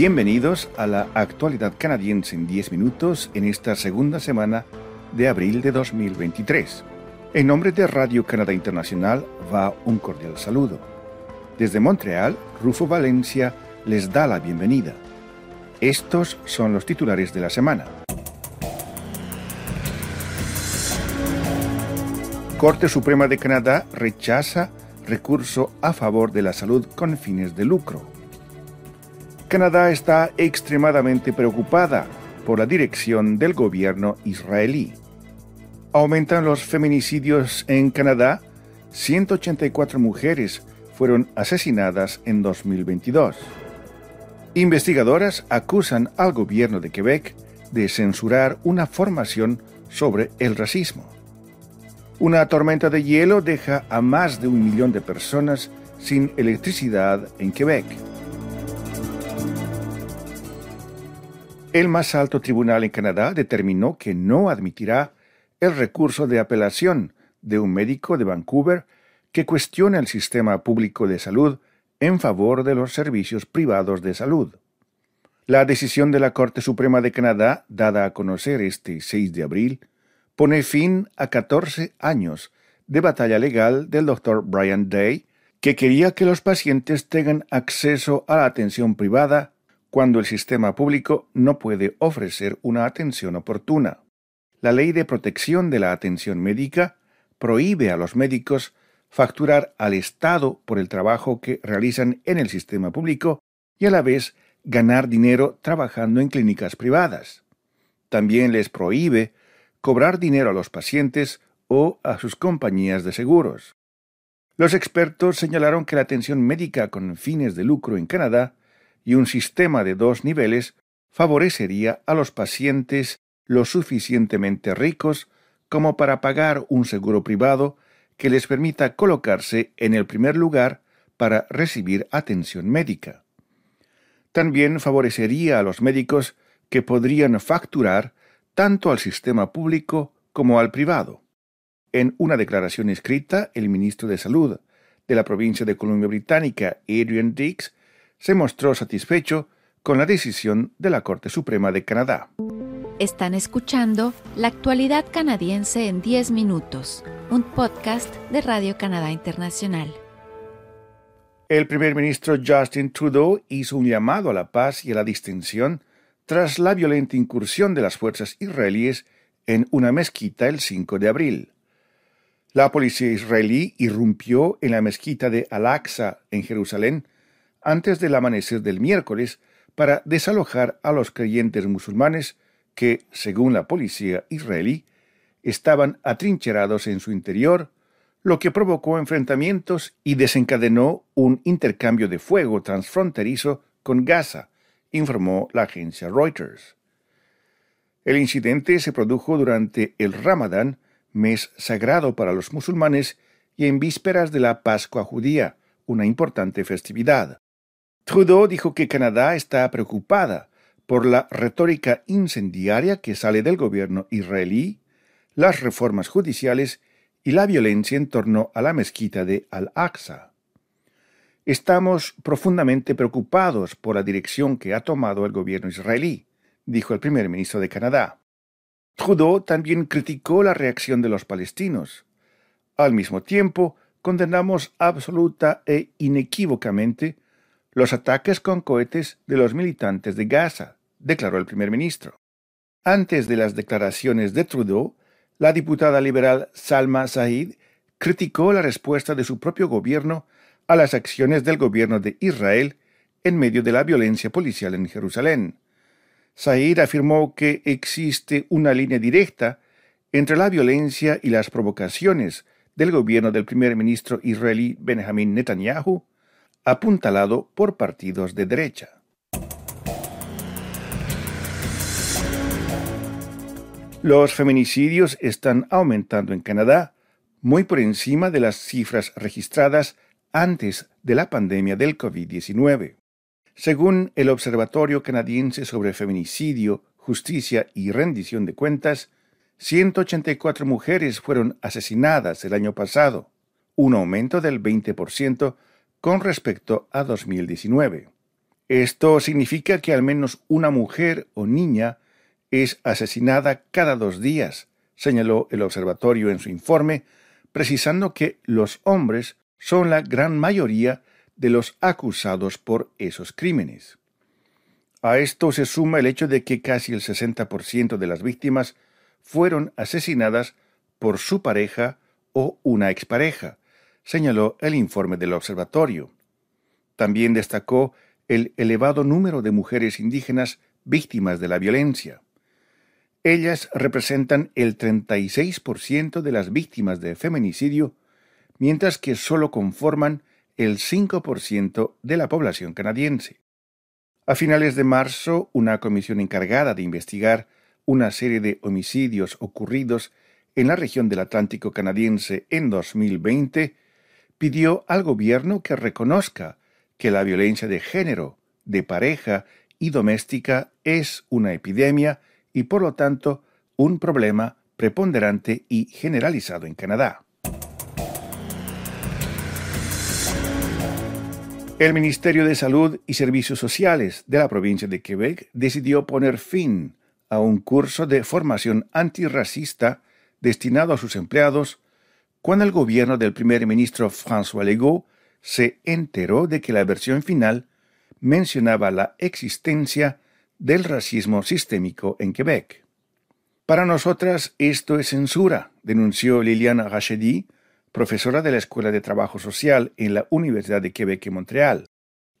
Bienvenidos a la actualidad canadiense en 10 minutos en esta segunda semana de abril de 2023. En nombre de Radio Canadá Internacional va un cordial saludo. Desde Montreal, Rufo Valencia les da la bienvenida. Estos son los titulares de la semana. Corte Suprema de Canadá rechaza recurso a favor de la salud con fines de lucro. Canadá está extremadamente preocupada por la dirección del gobierno israelí. Aumentan los feminicidios en Canadá. 184 mujeres fueron asesinadas en 2022. Investigadoras acusan al gobierno de Quebec de censurar una formación sobre el racismo. Una tormenta de hielo deja a más de un millón de personas sin electricidad en Quebec. El más alto tribunal en Canadá determinó que no admitirá el recurso de apelación de un médico de Vancouver que cuestiona el sistema público de salud en favor de los servicios privados de salud. La decisión de la Corte Suprema de Canadá, dada a conocer este 6 de abril, pone fin a 14 años de batalla legal del doctor Brian Day, que quería que los pacientes tengan acceso a la atención privada cuando el sistema público no puede ofrecer una atención oportuna. La ley de protección de la atención médica prohíbe a los médicos facturar al Estado por el trabajo que realizan en el sistema público y a la vez ganar dinero trabajando en clínicas privadas. También les prohíbe cobrar dinero a los pacientes o a sus compañías de seguros. Los expertos señalaron que la atención médica con fines de lucro en Canadá y un sistema de dos niveles favorecería a los pacientes lo suficientemente ricos como para pagar un seguro privado que les permita colocarse en el primer lugar para recibir atención médica. También favorecería a los médicos que podrían facturar tanto al sistema público como al privado. En una declaración escrita, el ministro de Salud de la provincia de Columbia Británica, Adrian Dix, se mostró satisfecho con la decisión de la Corte Suprema de Canadá. Están escuchando La actualidad canadiense en 10 minutos, un podcast de Radio Canadá Internacional. El primer ministro Justin Trudeau hizo un llamado a la paz y a la distinción tras la violenta incursión de las fuerzas israelíes en una mezquita el 5 de abril. La policía israelí irrumpió en la mezquita de Al-Aqsa en Jerusalén antes del amanecer del miércoles para desalojar a los creyentes musulmanes que, según la policía israelí, estaban atrincherados en su interior, lo que provocó enfrentamientos y desencadenó un intercambio de fuego transfronterizo con Gaza, informó la agencia Reuters. El incidente se produjo durante el Ramadán, mes sagrado para los musulmanes, y en vísperas de la Pascua judía, una importante festividad. Trudeau dijo que Canadá está preocupada por la retórica incendiaria que sale del gobierno israelí, las reformas judiciales y la violencia en torno a la mezquita de Al-Aqsa. Estamos profundamente preocupados por la dirección que ha tomado el gobierno israelí, dijo el primer ministro de Canadá. Trudeau también criticó la reacción de los palestinos. Al mismo tiempo, condenamos absoluta e inequívocamente los ataques con cohetes de los militantes de Gaza, declaró el primer ministro. Antes de las declaraciones de Trudeau, la diputada liberal Salma Said criticó la respuesta de su propio gobierno a las acciones del gobierno de Israel en medio de la violencia policial en Jerusalén. Said afirmó que existe una línea directa entre la violencia y las provocaciones del gobierno del primer ministro israelí Benjamin Netanyahu, apuntalado por partidos de derecha. Los feminicidios están aumentando en Canadá, muy por encima de las cifras registradas antes de la pandemia del COVID-19. Según el Observatorio Canadiense sobre Feminicidio, Justicia y Rendición de Cuentas, 184 mujeres fueron asesinadas el año pasado, un aumento del 20% con respecto a 2019. Esto significa que al menos una mujer o niña es asesinada cada dos días, señaló el observatorio en su informe, precisando que los hombres son la gran mayoría de los acusados por esos crímenes. A esto se suma el hecho de que casi el 60% de las víctimas fueron asesinadas por su pareja o una expareja, señaló el informe del observatorio. También destacó el elevado número de mujeres indígenas víctimas de la violencia. Ellas representan el 36% de las víctimas de feminicidio, mientras que solo conforman el 5% de la población canadiense. A finales de marzo, una comisión encargada de investigar una serie de homicidios ocurridos en la región del Atlántico canadiense en 2020 pidió al gobierno que reconozca que la violencia de género, de pareja y doméstica es una epidemia y por lo tanto un problema preponderante y generalizado en Canadá. El Ministerio de Salud y Servicios Sociales de la provincia de Quebec decidió poner fin a un curso de formación antirracista destinado a sus empleados cuando el gobierno del primer ministro François Legault se enteró de que la versión final mencionaba la existencia del racismo sistémico en Quebec. Para nosotras esto es censura, denunció Liliana Rachedi, profesora de la Escuela de Trabajo Social en la Universidad de Quebec en Montreal,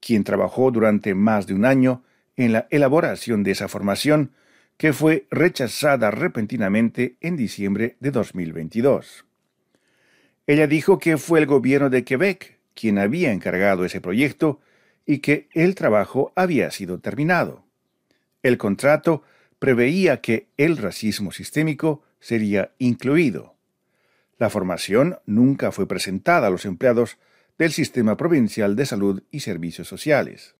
quien trabajó durante más de un año en la elaboración de esa formación que fue rechazada repentinamente en diciembre de 2022. Ella dijo que fue el gobierno de Quebec quien había encargado ese proyecto y que el trabajo había sido terminado. El contrato preveía que el racismo sistémico sería incluido. La formación nunca fue presentada a los empleados del Sistema Provincial de Salud y Servicios Sociales.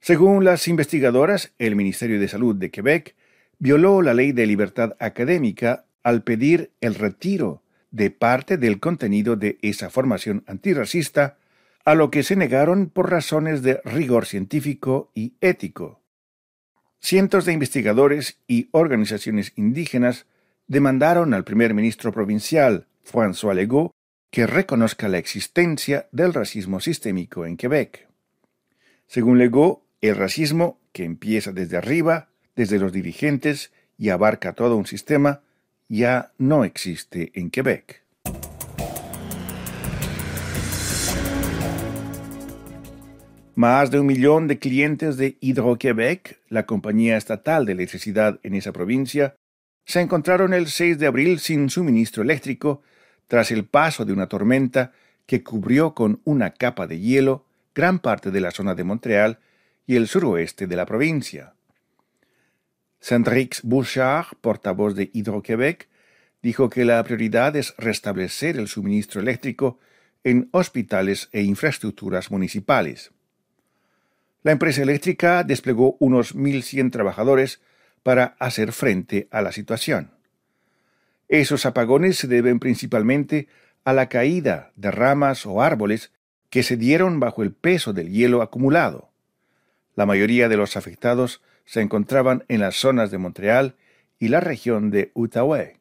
Según las investigadoras, el Ministerio de Salud de Quebec violó la ley de libertad académica al pedir el retiro de parte del contenido de esa formación antirracista, a lo que se negaron por razones de rigor científico y ético. Cientos de investigadores y organizaciones indígenas demandaron al primer ministro provincial, François Legault, que reconozca la existencia del racismo sistémico en Quebec. Según Legault, el racismo, que empieza desde arriba, desde los dirigentes y abarca todo un sistema, ya no existe en Quebec. Más de un millón de clientes de Hydro-Québec, la compañía estatal de electricidad en esa provincia, se encontraron el 6 de abril sin suministro eléctrico tras el paso de una tormenta que cubrió con una capa de hielo gran parte de la zona de Montreal y el suroeste de la provincia. Cendrix Bouchard, portavoz de Hydro-Québec, dijo que la prioridad es restablecer el suministro eléctrico en hospitales e infraestructuras municipales. La empresa eléctrica desplegó unos 1.100 trabajadores para hacer frente a la situación. Esos apagones se deben principalmente a la caída de ramas o árboles que se dieron bajo el peso del hielo acumulado. La mayoría de los afectados se encontraban en las zonas de Montreal y la región de Outaouais.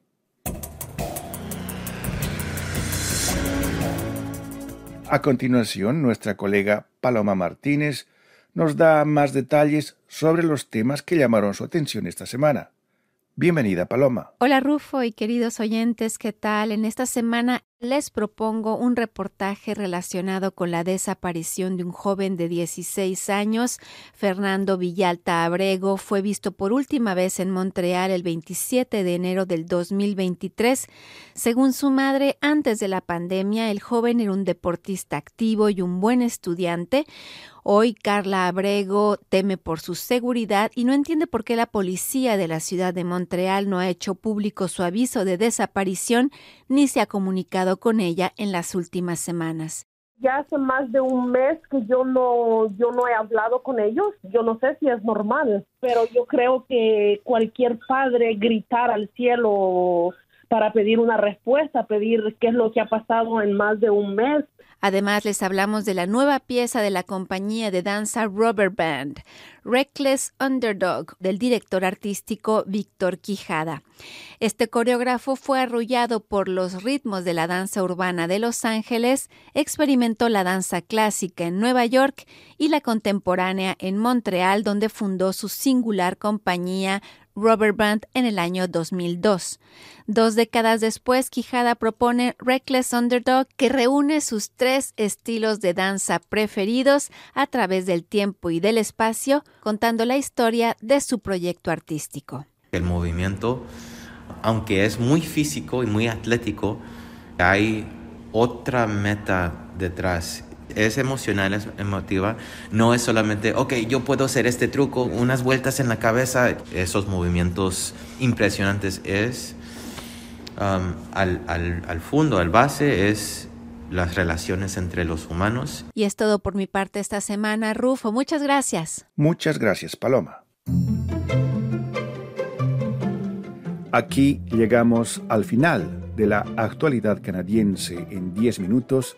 A continuación, nuestra colega Paloma Martínez nos da más detalles sobre los temas que llamaron su atención esta semana. Bienvenida, Paloma. Hola, Rufo y queridos oyentes, ¿qué tal? En esta semana les propongo un reportaje relacionado con la desaparición de un joven de 16 años. Fernando Villalta Abrego fue visto por última vez en Montreal el 27 de enero del 2023. Según su madre, antes de la pandemia, el joven era un deportista activo y un buen estudiante. Hoy Carla Abrego teme por su seguridad y no entiende por qué la policía de la ciudad de Montreal no ha hecho público su aviso de desaparición ni se ha comunicado con ella en las últimas semanas. Ya hace más de un mes que yo no yo no he hablado con ellos. Yo no sé si es normal, pero yo creo que cualquier padre gritar al cielo para pedir una respuesta, pedir qué es lo que ha pasado en más de un mes. Además, les hablamos de la nueva pieza de la compañía de danza Rubber Band, Reckless Underdog, del director artístico Víctor Quijada. Este coreógrafo fue arrullado por los ritmos de la danza urbana de Los Ángeles, experimentó la danza clásica en Nueva York y la contemporánea en Montreal, donde fundó su singular compañía Rubber Band en el año 2002. Dos décadas después, Quijada propone Reckless Underdog, que reúne sus tres estilos de danza preferidos a través del tiempo y del espacio, contando la historia de su proyecto artístico. El movimiento, aunque es muy físico y muy atlético, hay otra meta detrás es emocional, es emotiva. No es solamente, ok, yo puedo hacer este truco, unas vueltas en la cabeza, esos movimientos impresionantes. Es um, al, al, al fondo, al base, es las relaciones entre los humanos. Y es todo por mi parte esta semana, Rufo. Muchas gracias. Muchas gracias, Paloma. Aquí llegamos al final de la actualidad canadiense en 10 minutos,